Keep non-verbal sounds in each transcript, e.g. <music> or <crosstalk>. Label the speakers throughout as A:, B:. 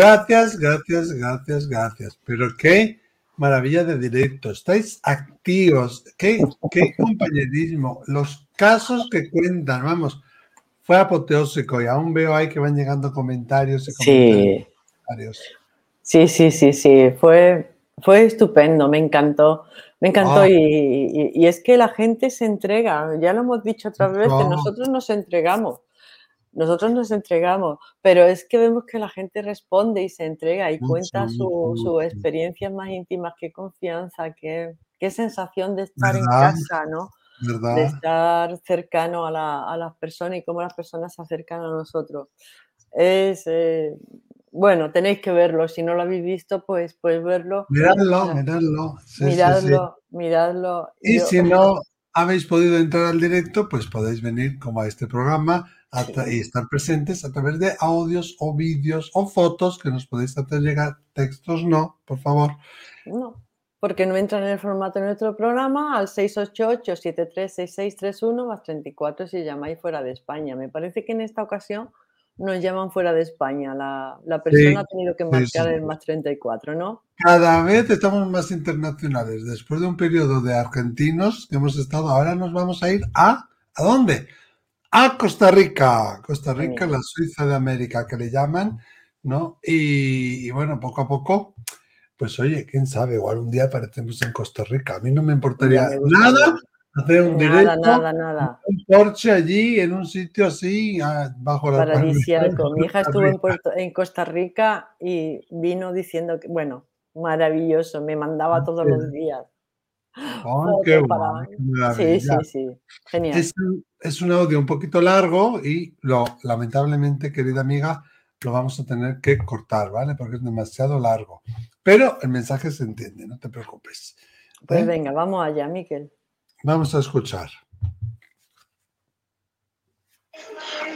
A: Gracias, gracias, gracias, gracias. Pero qué maravilla de directo. Estáis activos. Qué, qué compañerismo. Los casos que cuentan, vamos, fue apoteósico y aún veo ahí que van llegando comentarios y
B: comentarios. Sí. Sí, sí, sí, Fue, fue estupendo, me encantó. Me encantó ah. y, es que la gente se entrega, ya lo hemos dicho otras veces, nosotros nos entregamos, nosotros nos entregamos, pero es que vemos que la gente responde y se entrega y cuenta sus su experiencias más íntimas, qué confianza, qué, qué sensación de estar en casa, ¿no? De estar cercano a, las personas y cómo las personas se acercan a nosotros. Es, eh, bueno, tenéis que verlo. Si no lo habéis visto, pues pues verlo.
A: Miradlo, miradlo.
B: miradlo, miradlo.
A: Y si no habéis podido entrar al directo, pues podéis venir como a este programa y estar presentes a través de audios o vídeos o fotos que nos podéis hacer llegar. Textos no, por favor.
B: No, porque no entran en el formato de nuestro programa al 688-736631 más 34 si llamáis fuera de España. Me parece que en esta ocasión nos llaman fuera de España. La, persona ha tenido que marcar el más 34, ¿no?
A: Cada vez estamos más internacionales. Después de un periodo de argentinos que hemos estado, ahora nos vamos a ir a... ¿A dónde? A Costa Rica. Costa Rica, la Suiza de América, que le llaman, ¿no? Y, bueno, poco a poco, pues oye, quién sabe, igual un día aparecemos en Costa Rica. A mí no me importaría nada hacer un
B: nada, nada, nada.
A: un porche allí, en un sitio así, ah, bajo la
B: Paradisiaco. <laughs> Mi hija estuvo en, en, Costa Rica y vino diciendo que, bueno, maravilloso, me mandaba todos los días.
A: Oh, qué bueno,
B: sí, sí, sí, genial.
A: Es un, es un, audio un poquito largo y lo, lamentablemente, querida amiga, lo vamos a tener que cortar, ¿vale? Porque es demasiado largo. Pero el mensaje se entiende, no te preocupes.
B: Pues ¿Eh? venga, vamos allá, Miquel.
A: Vamos a escuchar.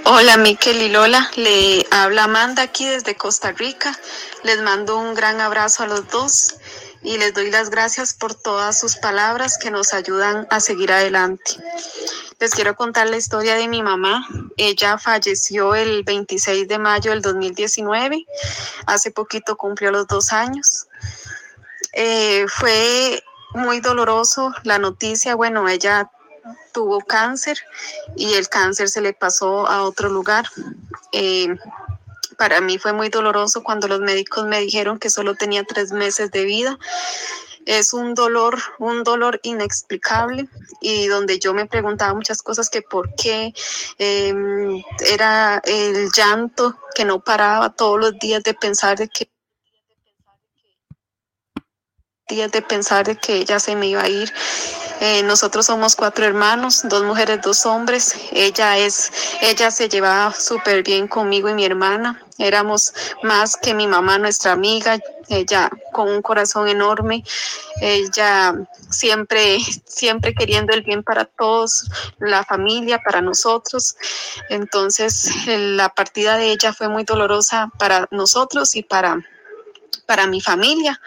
C: Hola Miquel y Lola, le habla Amanda aquí desde Costa Rica. Les mando un gran abrazo a los dos y les doy las gracias por todas sus palabras que nos ayudan a seguir adelante. Les quiero contar la historia de mi mamá. Ella falleció el 26 de mayo del 2019. Hace poquito cumplió los dos años. Eh, fue muy doloroso la noticia. Bueno, ella tuvo cáncer y el cáncer se le pasó a otro lugar. Eh, para mí fue muy doloroso cuando los médicos me dijeron que solo tenía tres meses de vida. Es un dolor, un dolor inexplicable y donde yo me preguntaba muchas cosas que por qué em, era el llanto que no paraba todos los días de pensar de que días de pensar de que ella se me iba a ir. Eh, nosotros somos cuatro hermanos, dos mujeres, dos hombres. Ella es, ella se llevaba súper bien conmigo y mi hermana. Éramos más que mi mamá, nuestra amiga. Ella con un corazón enorme. Ella siempre, siempre queriendo el bien para todos, la familia, para nosotros. Entonces, la partida de ella fue muy dolorosa para nosotros y para para mi familia,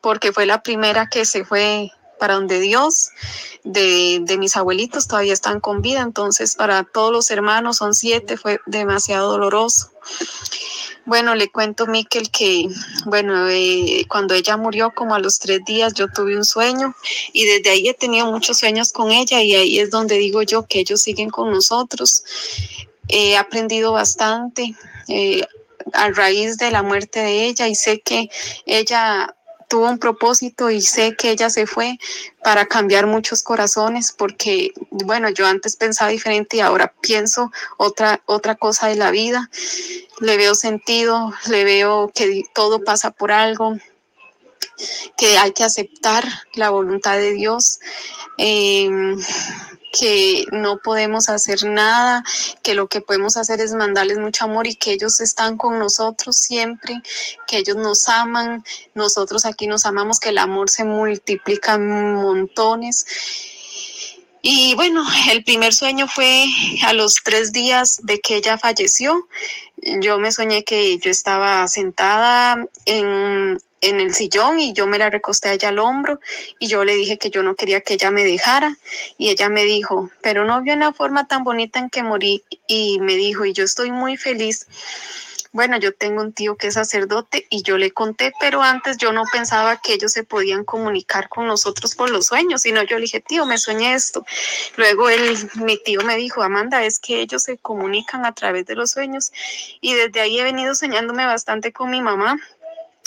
C: porque fue la primera que se fue para donde Dios, de, mis abuelitos todavía están con vida, entonces para todos los hermanos, son siete, fue demasiado doloroso. Bueno, le cuento, Miquel, que, bueno, eh, cuando ella murió, como a los tres días, yo tuve un sueño y desde ahí he tenido muchos sueños con ella y ahí es donde digo yo que ellos siguen con nosotros. He aprendido bastante. Eh, a raíz de la muerte de ella y sé que ella tuvo un propósito y sé que ella se fue para cambiar muchos corazones porque bueno, yo antes pensaba diferente y ahora pienso otra otra cosa de la vida. Le veo sentido, le veo que todo pasa por algo, que hay que aceptar la voluntad de Dios. Em, que no podemos hacer nada, que lo que podemos hacer es mandarles mucho amor y que ellos están con nosotros siempre, que ellos nos aman, nosotros aquí nos amamos, que el amor se multiplica en montones. Y bueno, el primer sueño fue a los tres días de que ella falleció. Yo me soñé que yo estaba sentada en, en el sillón y yo me la recosté a ella al hombro y yo le dije que yo no quería que ella me dejara. Y ella me dijo, pero no vio una forma tan bonita en que morí y me dijo, y yo estoy muy feliz bueno, yo tengo un tío que es sacerdote y yo le conté, pero antes yo no pensaba que ellos se podían comunicar con nosotros por los sueños, sino yo le dije, tío, me soñé esto. Luego mi tío me dijo, Amanda, es que ellos se comunican a través de los sueños y desde ahí he venido soñándome bastante con mi mamá.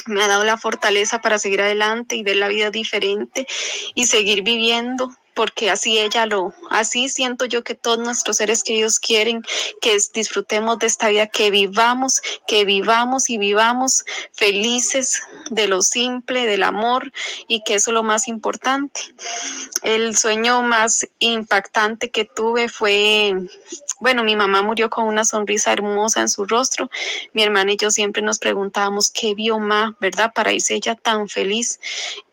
C: Me ha dado la fortaleza para seguir adelante y ver la vida diferente y seguir viviendo porque así ella lo, así siento yo que todos nuestros seres queridos quieren que disfrutemos de esta vida, que vivamos, que vivamos y vivamos felices de lo simple, del amor y que eso es lo más importante. El sueño más impactante que tuve fue, bueno, mi mamá murió con una sonrisa hermosa en su rostro. Mi hermana y yo siempre nos preguntábamos qué vio más, ¿verdad? Para irse ella tan feliz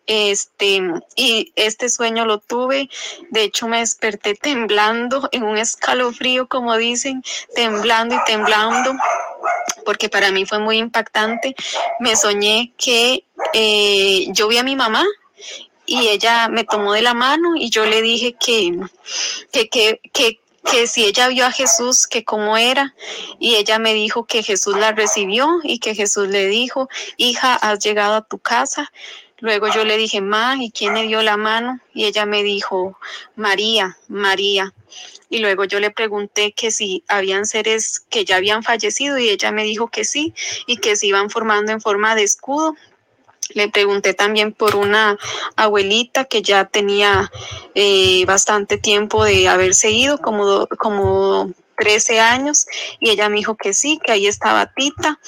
C: este, y este sueño lo tuve, de hecho me desperté temblando en un escalofrío, como dicen, temblando y temblando, porque para mí fue muy impactante. Me soñé que eh, yo vi a mi mamá y ella me tomó de la mano y yo le dije que, que, que, que que si ella vio a Jesús, que cómo era, y ella me dijo que Jesús la recibió y que Jesús le dijo, hija, has llegado a tu casa, Luego yo le dije, Ma, ¿y quién le dio la mano? Y ella me dijo, María, María. Y luego yo le pregunté que si habían seres que ya habían fallecido y ella me dijo que sí y que se iban formando en forma de escudo. Le pregunté también por una abuelita que ya tenía eh, bastante tiempo de haberse ido, como, como 13 años, y ella me dijo que sí, que ahí estaba Tita.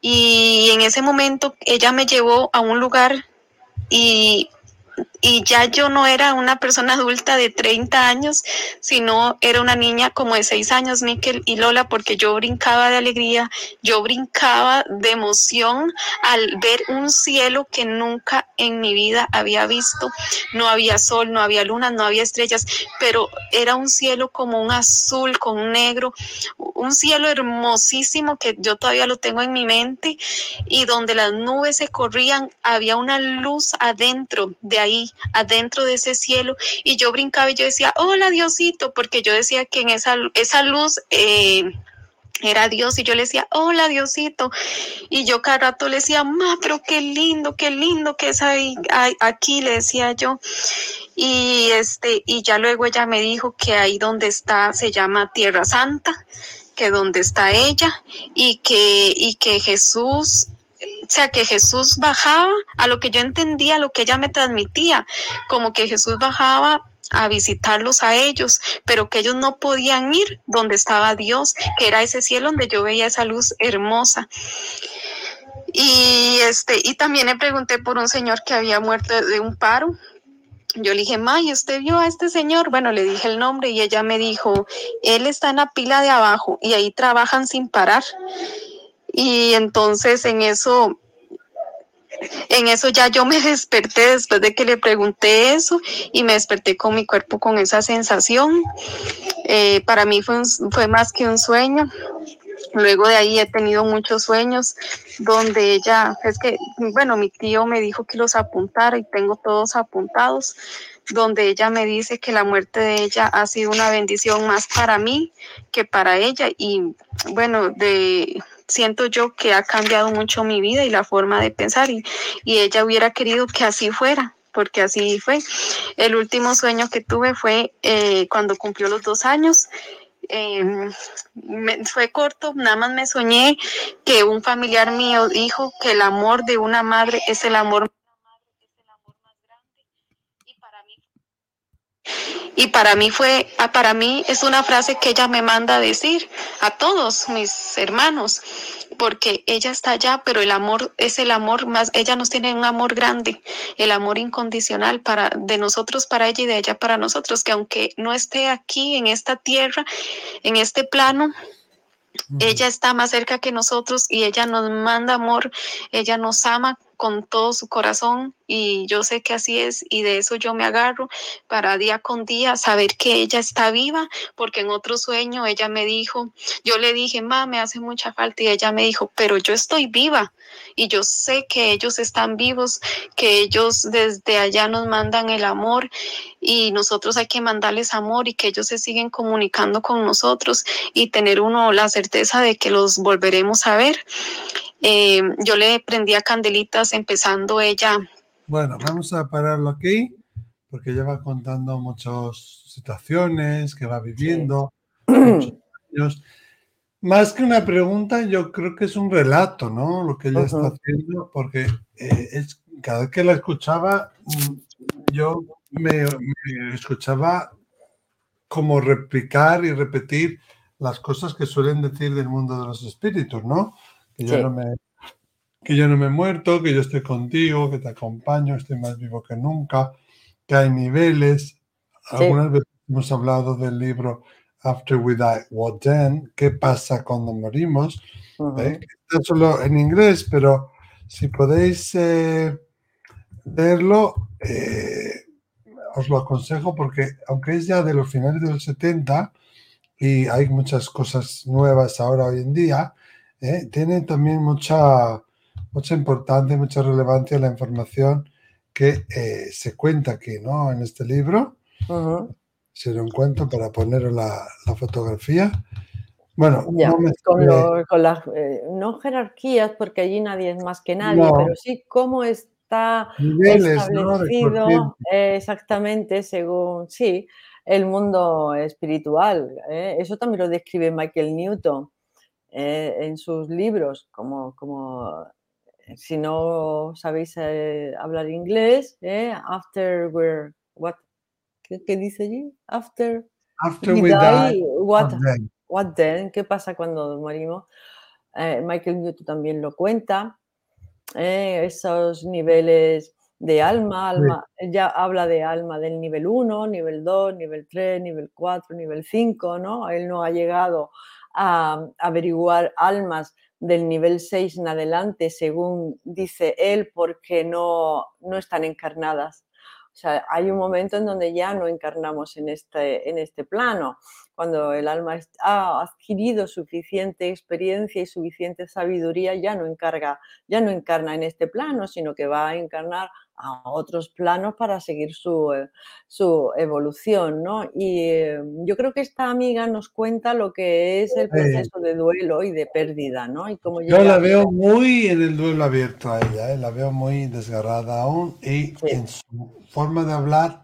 C: Y en ese momento ella me llevó a un lugar y y ya yo no era una persona adulta de 30 años, sino era una niña como de 6 años, Miquel y Lola, porque yo brincaba de alegría, yo brincaba de emoción al ver un cielo que nunca en mi vida había visto. No había sol, no había luna, no había estrellas, pero era un cielo como un azul con negro, un cielo hermosísimo que yo todavía lo tengo en mi mente y donde las nubes se corrían, había una luz adentro de ahí adentro de ese cielo y yo brincaba y yo decía, hola Diosito, porque yo decía que en esa, esa luz... Eh, era Dios y yo le decía, hola Diosito. Y yo cada rato le decía, ma, pero qué lindo, qué lindo que es ahí, aquí, le decía yo. Y este, y ya luego ella me dijo que ahí donde está se llama Tierra Santa, que donde está ella, y que, y que Jesús sea, que Jesús bajaba a lo que yo entendía, a lo que ella me transmitía, como que Jesús bajaba a visitarlos a ellos, pero que ellos no podían ir donde estaba Dios, que era ese cielo donde yo veía esa luz hermosa. Y este, y también le pregunté por un señor que había muerto de un paro. Yo le dije, May, ¿usted vio a este señor? Bueno, le dije el nombre y ella me dijo, él está en la pila de abajo y ahí trabajan sin parar. Y entonces en eso, en eso ya yo me <laughs> desperté después de que le pregunté eso y me desperté con mi cuerpo con esa sensación. Eh, para mí fue, fue más que un sueño. Luego de ahí he tenido muchos sueños donde ella, es que, bueno, mi tío me dijo que los apuntara y tengo todos apuntados, donde ella me dice que la muerte de ella ha sido una bendición más para mí que para ella. Y bueno, de, siento yo que ha cambiado mucho mi vida y la forma de pensar y, ella hubiera querido que así fuera porque así fue. El último sueño que tuve fue eh, cuando cumplió los dos años. Em, fue corto, nada más me soñé que un familiar mío dijo que el amor de una madre es el amor Y para mí fue, ah, para mí es una frase que ella me manda a decir a todos mis hermanos, porque ella está allá, pero el amor es el amor más, ella nos tiene un amor grande, el amor incondicional para de nosotros para ella y de ella para nosotros, que aunque no esté aquí en esta tierra, en este plano, ella está más cerca que nosotros y ella nos manda amor, ella nos ama con todo su corazón y yo sé que así es y de eso yo me agarro para día con día saber que ella está viva porque en otro sueño ella me dijo, yo le dije, ma, me hace mucha falta y ella me dijo, pero yo estoy viva y yo sé que ellos están vivos, que ellos desde allá nos mandan el amor y nosotros hay que mandarles amor y que ellos se siguen comunicando con nosotros y tener uno la certeza de que los volveremos a ver. Eh, yo le prendía candelitas empezando ella.
A: Bueno, vamos a pararlo aquí porque ella va contando muchas situaciones que va viviendo, <clears throat> Más que una pregunta, yo creo que es un relato, ¿no? Lo que ella está haciendo, porque eh, es, cada vez que la escuchaba, mm, yo me, escuchaba como replicar y repetir las cosas que suelen decir del mundo de los espíritus, ¿no? Que yo, no me, que yo no me he muerto, que yo estoy contigo, que te acompaño, estoy más vivo que nunca, que hay niveles. Algunas veces hemos hablado del libro After We Die, What Then? ¿Qué pasa cuando morimos? ¿eh? Está solo en inglés, pero si podéis eh, leerlo, eh, os lo aconsejo porque aunque es ya de los finales de los 70 y hay muchas cosas nuevas ahora hoy en día, ¿eh? tiene también mucha, mucha importancia, mucha relevancia la información que eh, se cuenta aquí, ¿no? En este libro. Se lo encuentro para poner la, la fotografía. Bueno,
B: no con, las, eh, no jerarquías, porque allí nadie es más que nadie, pero sí cómo está establecido exactamente según, sí, el mundo espiritual. Eso también lo describe Michael Newton. Eh, en sus libros, como, como eh, si no sabéis eh, hablar inglés, after we're, what, ¿qué, dice allí? After,
A: after we, die,
B: what, what, then. ¿Qué pasa cuando morimos? Michael Newton también lo cuenta, esos niveles de alma, alma, ya habla de alma del nivel 1, nivel 2, nivel 3, nivel 4, nivel 5, ¿no? Él no ha llegado a averiguar almas del nivel 6 en adelante, según dice él, porque no, no están encarnadas. O sea, hay un momento en donde ya no encarnamos en este, en este plano, cuando el alma ha adquirido suficiente experiencia y suficiente sabiduría, ya no encarga, ya no encarna en este plano, sino que va a encarnar a otros planos para seguir su, eh, su evolución, ¿no? Y eh, yo creo que esta amiga nos cuenta lo que es el proceso de duelo y de pérdida, ¿no? Y cómo
A: yo la veo muy en el duelo abierto a ella, ¿eh? la veo muy desgarrada aún y en su forma de hablar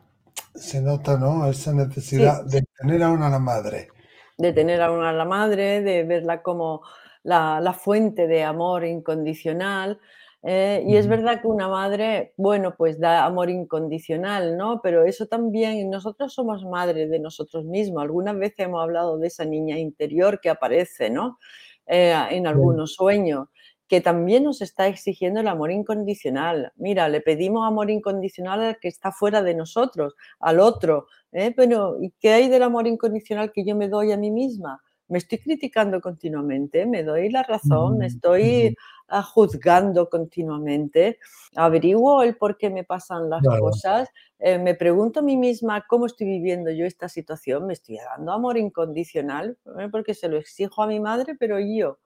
A: se nota, ¿no? Esa necesidad de tener a una la madre.
B: De tener a una la madre, de verla como la, la fuente de amor incondicional, eh, y es verdad que una madre, bueno, pues da amor incondicional, ¿no? Pero eso también, nosotros somos madres de nosotros mismos. Algunas veces hemos hablado de esa niña interior que aparece, ¿no? Eh, en algunos sueños, que también nos está exigiendo el amor incondicional. Mira, le pedimos amor incondicional al que está fuera de nosotros, al otro. ¿eh? Pero, ¿y qué hay del amor incondicional que yo me doy a mí misma? me estoy criticando continuamente, me doy la razón, me estoy ah, juzgando continuamente, averiguo el por qué me pasan las cosas, eh, me pregunto a mí misma cómo estoy viviendo yo esta situación, me estoy dando amor incondicional, ¿eh? porque se lo exijo a mi madre, pero yo,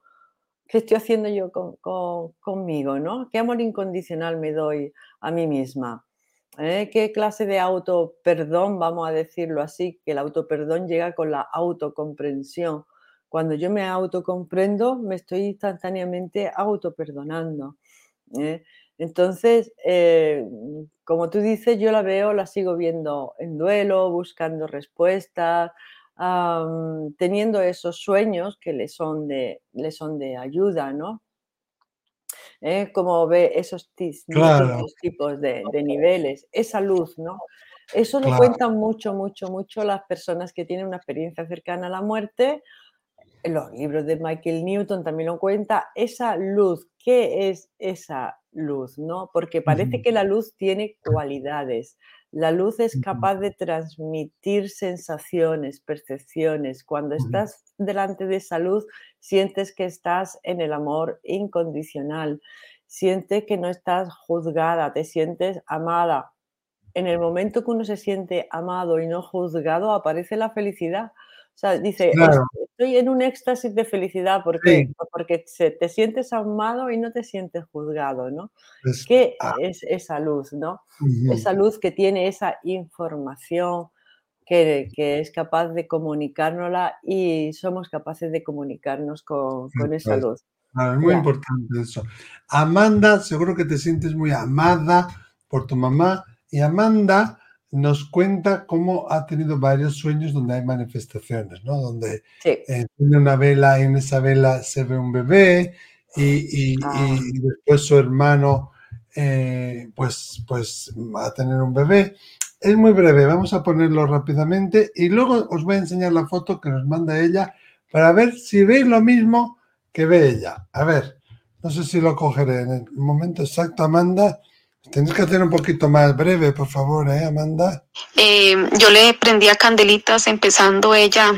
B: ¿qué estoy haciendo yo conmigo? ¿no? ¿Qué amor incondicional me doy a mí misma? ¿Eh? ¿Qué clase de autoperdón, vamos a decirlo así, que el autoperdón llega con la autocomprensión? Cuando yo me autocomprendo, me estoy instantáneamente autoperdonando. ¿eh? Entonces, eh, como tú dices, yo la veo, la sigo viendo en duelo, buscando respuestas, teniendo esos sueños que le son de, le son de ayuda, ¿no? ¿Eh? Como ve esos, tipos de, niveles, esa luz, ¿no? Eso lo cuentan mucho, mucho, mucho las personas que tienen una experiencia cercana a la muerte los libros de Michael Newton también lo cuenta, esa luz, ¿qué es esa luz? ¿no? Porque parece que la luz tiene cualidades. La luz es capaz de transmitir sensaciones, percepciones. Cuando estás delante de esa luz, sientes que estás en el amor incondicional. siente que no estás juzgada, te sientes amada. En el momento que uno se siente amado y no juzgado, aparece la felicidad. O sea, dice, estoy en un éxtasis de felicidad. ¿Por Porque te sientes amado y no te sientes juzgado, ¿no? ¿Qué ah. es esa luz, no? Esa luz que tiene esa información, que, es capaz de comunicárnosla y somos capaces de comunicarnos con, esa luz.
A: es muy importante eso. Amanda, seguro que te sientes muy amada por tu mamá. Y Amanda nos cuenta cómo ha tenido varios sueños donde hay manifestaciones, ¿no? Donde eh, tiene una vela y en esa vela se ve un bebé y, ah. después su hermano eh, pues, pues va a tener un bebé. Es muy breve, vamos a ponerlo rápidamente y luego os voy a enseñar la foto que nos manda ella para ver si veis lo mismo que ve ella. A ver, no sé si lo cogeré en el momento exacto, Amanda. Tienes que hacer un poquito más breve, por favor, ¿eh, Amanda?
C: Eh, yo le prendía candelitas empezando ella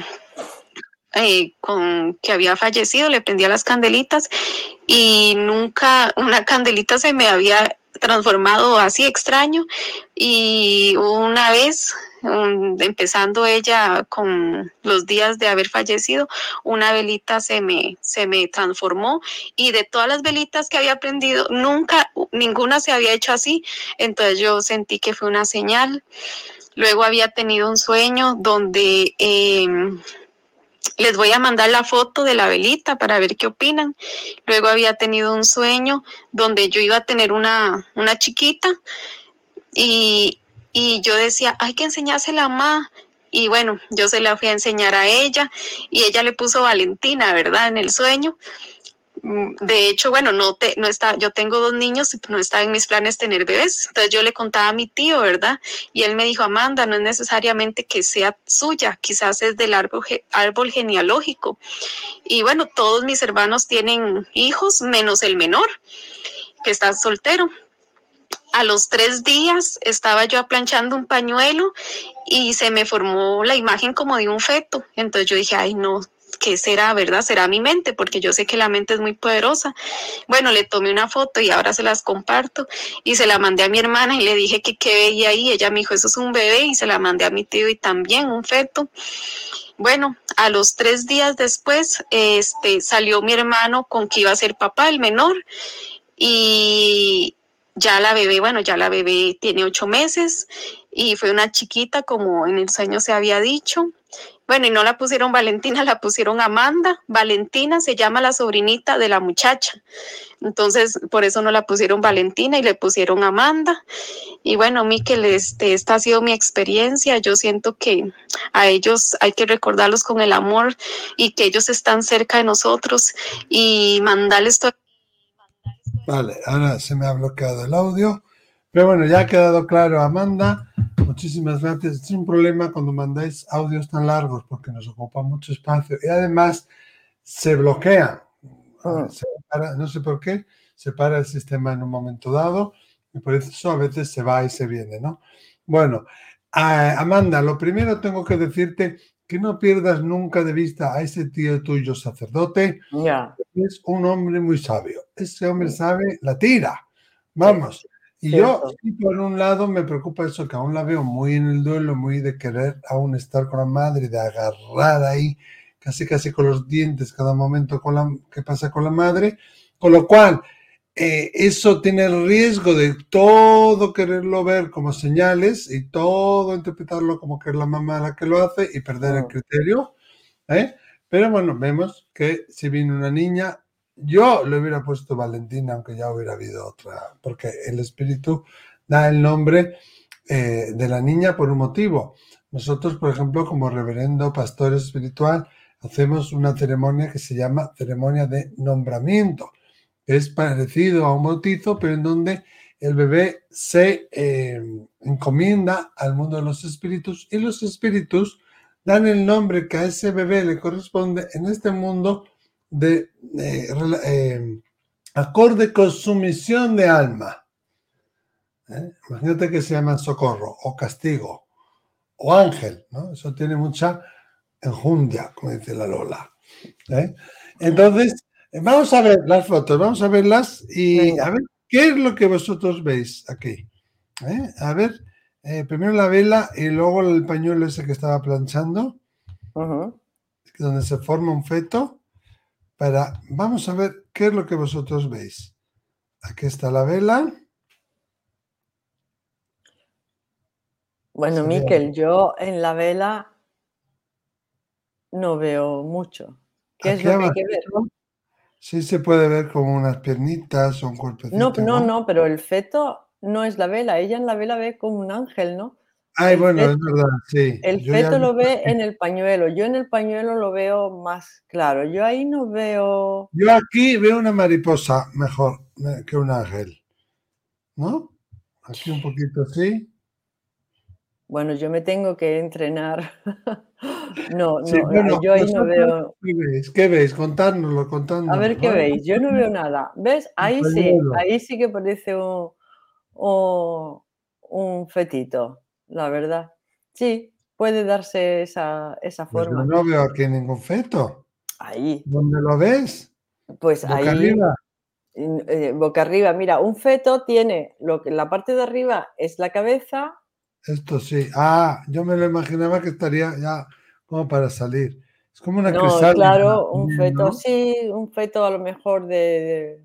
C: eh, con que había fallecido, le prendía las candelitas y nunca una candelita se me había transformado así extraño. Y una vez empezando ella con los días de haber fallecido, una velita se me, se me transformó. Y de todas las velitas que había prendido, nunca, ninguna se había hecho así, entonces yo sentí que fue una señal. Luego había tenido un sueño donde... Em, les voy a mandar la foto de la velita para ver qué opinan. Luego había tenido un sueño donde yo iba a tener una, una chiquita y, y yo decía, hay que enseñársela a mamá. Y bueno, yo se la fui a enseñar a ella y ella le puso Valentina, ¿verdad? En el sueño. Mm, de hecho, bueno, no, te, no está, yo tengo dos niños y no está en mis planes tener bebés. Entonces yo le contaba a mi tío, ¿verdad? Y él me dijo, Amanda, no es necesariamente que sea suya, quizás es del árbol, árbol genealógico. Y bueno, todos mis hermanos tienen hijos, menos el menor, que está soltero. A los tres días estaba yo aplanchando un pañuelo y se me formó la imagen como de un feto. Entonces yo dije, ay no, ¿qué será, verdad? Será mi mente, porque yo sé que la mente es muy poderosa. Bueno, le tomé una foto y ahora se las comparto y se la mandé a mi hermana y le dije que qué veía ahí. Ella me dijo, eso es un bebé y se la mandé a mi tío y también un feto. Bueno, a los tres días después, este, salió mi hermano con que iba a ser papá, el menor, y ya la bebé, bueno, ya la bebé tiene ocho meses y fue una chiquita como en el sueño se había dicho. Bueno, y no la pusieron Valentina, la pusieron Amanda. Valentina se llama la sobrinita de la muchacha. Entonces, por eso no la pusieron Valentina y le pusieron Amanda. Y bueno, Miquel, este, esta ha sido mi experiencia. Yo siento que a ellos hay que recordarlos con el amor y que ellos están cerca de nosotros y mandarles todo.
A: Vale, ahora se me ha bloqueado el audio. Pero bueno, ya ha quedado claro, Amanda. Muchísimas gracias. Es un problema cuando mandáis audios tan largos porque nos ocupa mucho espacio y además se bloquea. Ah. no sé por qué, se para el sistema en un momento dado y por eso a veces se va y se viene, ¿no? Bueno, Amanda, lo primero tengo que decirte que no pierdas nunca de vista a ese tío tuyo sacerdote. Es un hombre muy sabio. Ese hombre sabe la tira. Vamos. Y yo, por un lado, me preocupa eso, que aún la veo muy en el duelo, muy de querer aún estar con la madre, de agarrar ahí, casi casi con los dientes cada momento con la, que pasa con la madre. Con lo cual, eh, eso tiene el riesgo de todo quererlo ver como señales y todo interpretarlo como que es la mamá la que lo hace y perder el criterio. ¿eh? Pero bueno, vemos que si viene una niña, yo le hubiera puesto Valentina, aunque ya hubiera habido otra, porque el espíritu da el nombre eh, de la niña por un motivo. Nosotros, por ejemplo, como reverendo pastor espiritual, hacemos una ceremonia que se llama ceremonia de nombramiento. Es parecido a un bautizo, pero en donde el bebé se eh, encomienda al mundo de los espíritus y los espíritus dan el nombre que a ese bebé le corresponde en este mundo de, eh, acorde con su misión de alma. ¿Eh? Imagínate que se llama socorro o castigo o ángel, ¿no? Eso tiene mucha enjundia, como dice la Lola. ¿eh? Entonces, Vamos a ver las fotos, vamos a verlas y a ver qué es lo que vosotros veis aquí. ¿Eh? A ver, eh, primero la vela y luego el pañuelo ese que estaba planchando, donde se forma un feto. Para, vamos a ver qué es lo que vosotros veis. Aquí está la vela.
B: Bueno, Miquel, yo en la vela no veo mucho. ¿Qué es lo que hay que ver?
A: Sí se puede ver como unas piernitas o un cuerpecito.
B: No, no, no, pero el feto no es la vela. Ella en la vela ve como un ángel, ¿no?
A: Ay, bueno, es verdad, sí.
B: El feto lo ve en el pañuelo. Yo en el pañuelo lo veo más claro. Yo ahí no veo.
A: Yo aquí veo una mariposa mejor que un ángel. ¿No? Aquí un poquito así.
B: Bueno, yo me tengo que entrenar. <laughs> no, no, yo ahí no veo.
A: ¿Qué veis? ¿Qué veis? Contárnoslo, contando.
B: A ver qué veis. Yo no veo nada. ¿Ves? Ahí sí, ahí sí que parece un, un, fetito, la verdad. Sí, puede darse esa, esa pues forma.
A: no veo aquí ningún feto.
B: Ahí.
A: ¿Dónde lo ves?
B: Pues boca ahí. Arriba. Eh, boca arriba. Mira, un feto tiene lo que la parte de arriba es la cabeza
A: esto sí. Ah, yo me lo imaginaba que estaría ya como para salir. Es como una
B: no, Claro, un feto, sí, un feto a lo mejor de,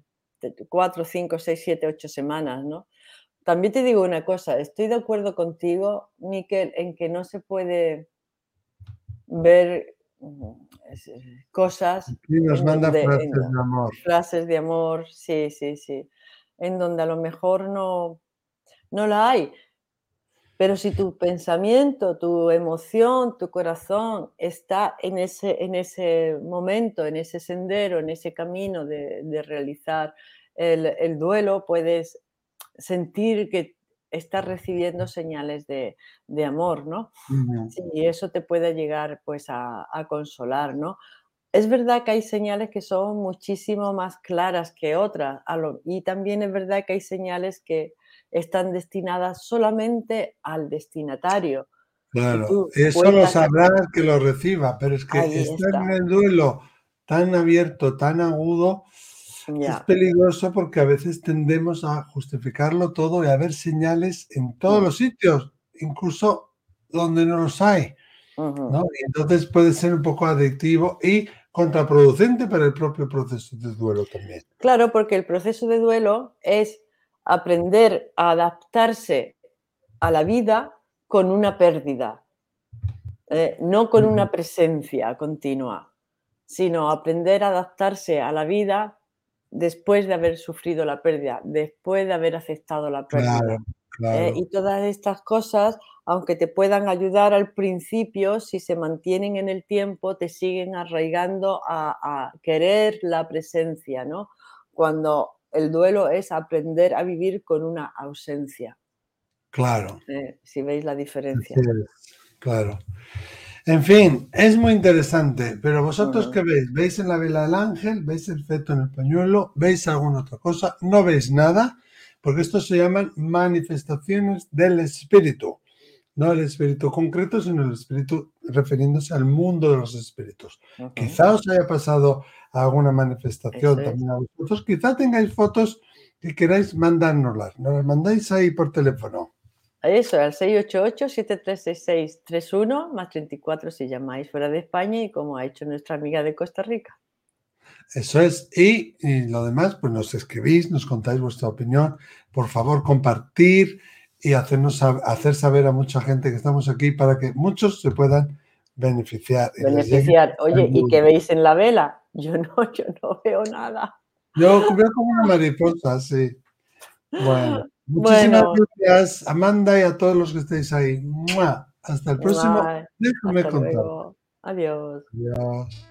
B: cuatro, cinco, seis, siete, ocho semanas, ¿no? También te digo una cosa, estoy de acuerdo contigo, Miquel, en que no se puede ver mm, cosas.
A: Sí, nos manda frases de amor.
B: Frases de amor, sí, sí, sí. En donde a lo mejor no, no la hay. Pero si tu pensamiento, tu emoción, tu corazón está en ese, en ese momento, en ese sendero, en ese camino de, realizar el, duelo, puedes sentir que estás recibiendo señales de, amor, ¿no? Y eso te puede llegar pues a, consolar, ¿no? Es verdad que hay señales que son muchísimo más claras que otras y también es verdad que hay señales que están destinadas solamente al destinatario.
A: Claro, eso lo sabrá el que lo reciba, pero es que estar en el duelo tan abierto, tan agudo, es peligroso porque a veces tendemos a justificarlo todo y a ver señales en todos mm. los sitios, incluso donde no los hay. entonces puede ser un poco adictivo y contraproducente para el propio proceso de duelo también.
B: Claro, porque el proceso de duelo es aprender a adaptarse a la vida con una pérdida, eh, no con una presencia continua, sino aprender a adaptarse a la vida después de haber sufrido la pérdida, después de haber aceptado la pérdida. Eh, y todas estas cosas, aunque te puedan ayudar al principio, si se mantienen en el tiempo, te siguen arraigando a, a querer la presencia, ¿no? Cuando el duelo es aprender a vivir con una ausencia.
A: Claro.
B: Eh, si veis la diferencia.
A: claro. En fin, es muy interesante, pero vosotros qué veis? ¿Veis en la vela del ángel? ¿Veis el feto en el pañuelo? ¿Veis alguna otra cosa? ¿No veis nada? Porque estos se llaman manifestaciones del espíritu. No el espíritu concreto, sino el espíritu refiriéndose al mundo de los espíritus. Quizá os haya pasado alguna manifestación también a vosotros. Quizá tengáis fotos y queráis mandárnoslas. Nos las mandáis ahí por teléfono.
B: Eso, al 688-736631, más 34 si llamáis fuera de España y como ha hecho nuestra amiga de Costa Rica.
A: Eso es. Y, lo demás, pues nos escribís, nos contáis vuestra opinión. Por favor, compartir y hacernos hacer saber a mucha gente que estamos aquí para que muchos se puedan beneficiar.
B: Beneficiar. Oye, ¿y qué veis en la vela? Yo no, yo no veo nada.
A: Yo veo como una mariposa, sí. Bueno, muchísimas gracias, Amanda, y a todos los que estéis ahí. Hasta el próximo.
B: Déjame contar. Adiós.
A: Adiós.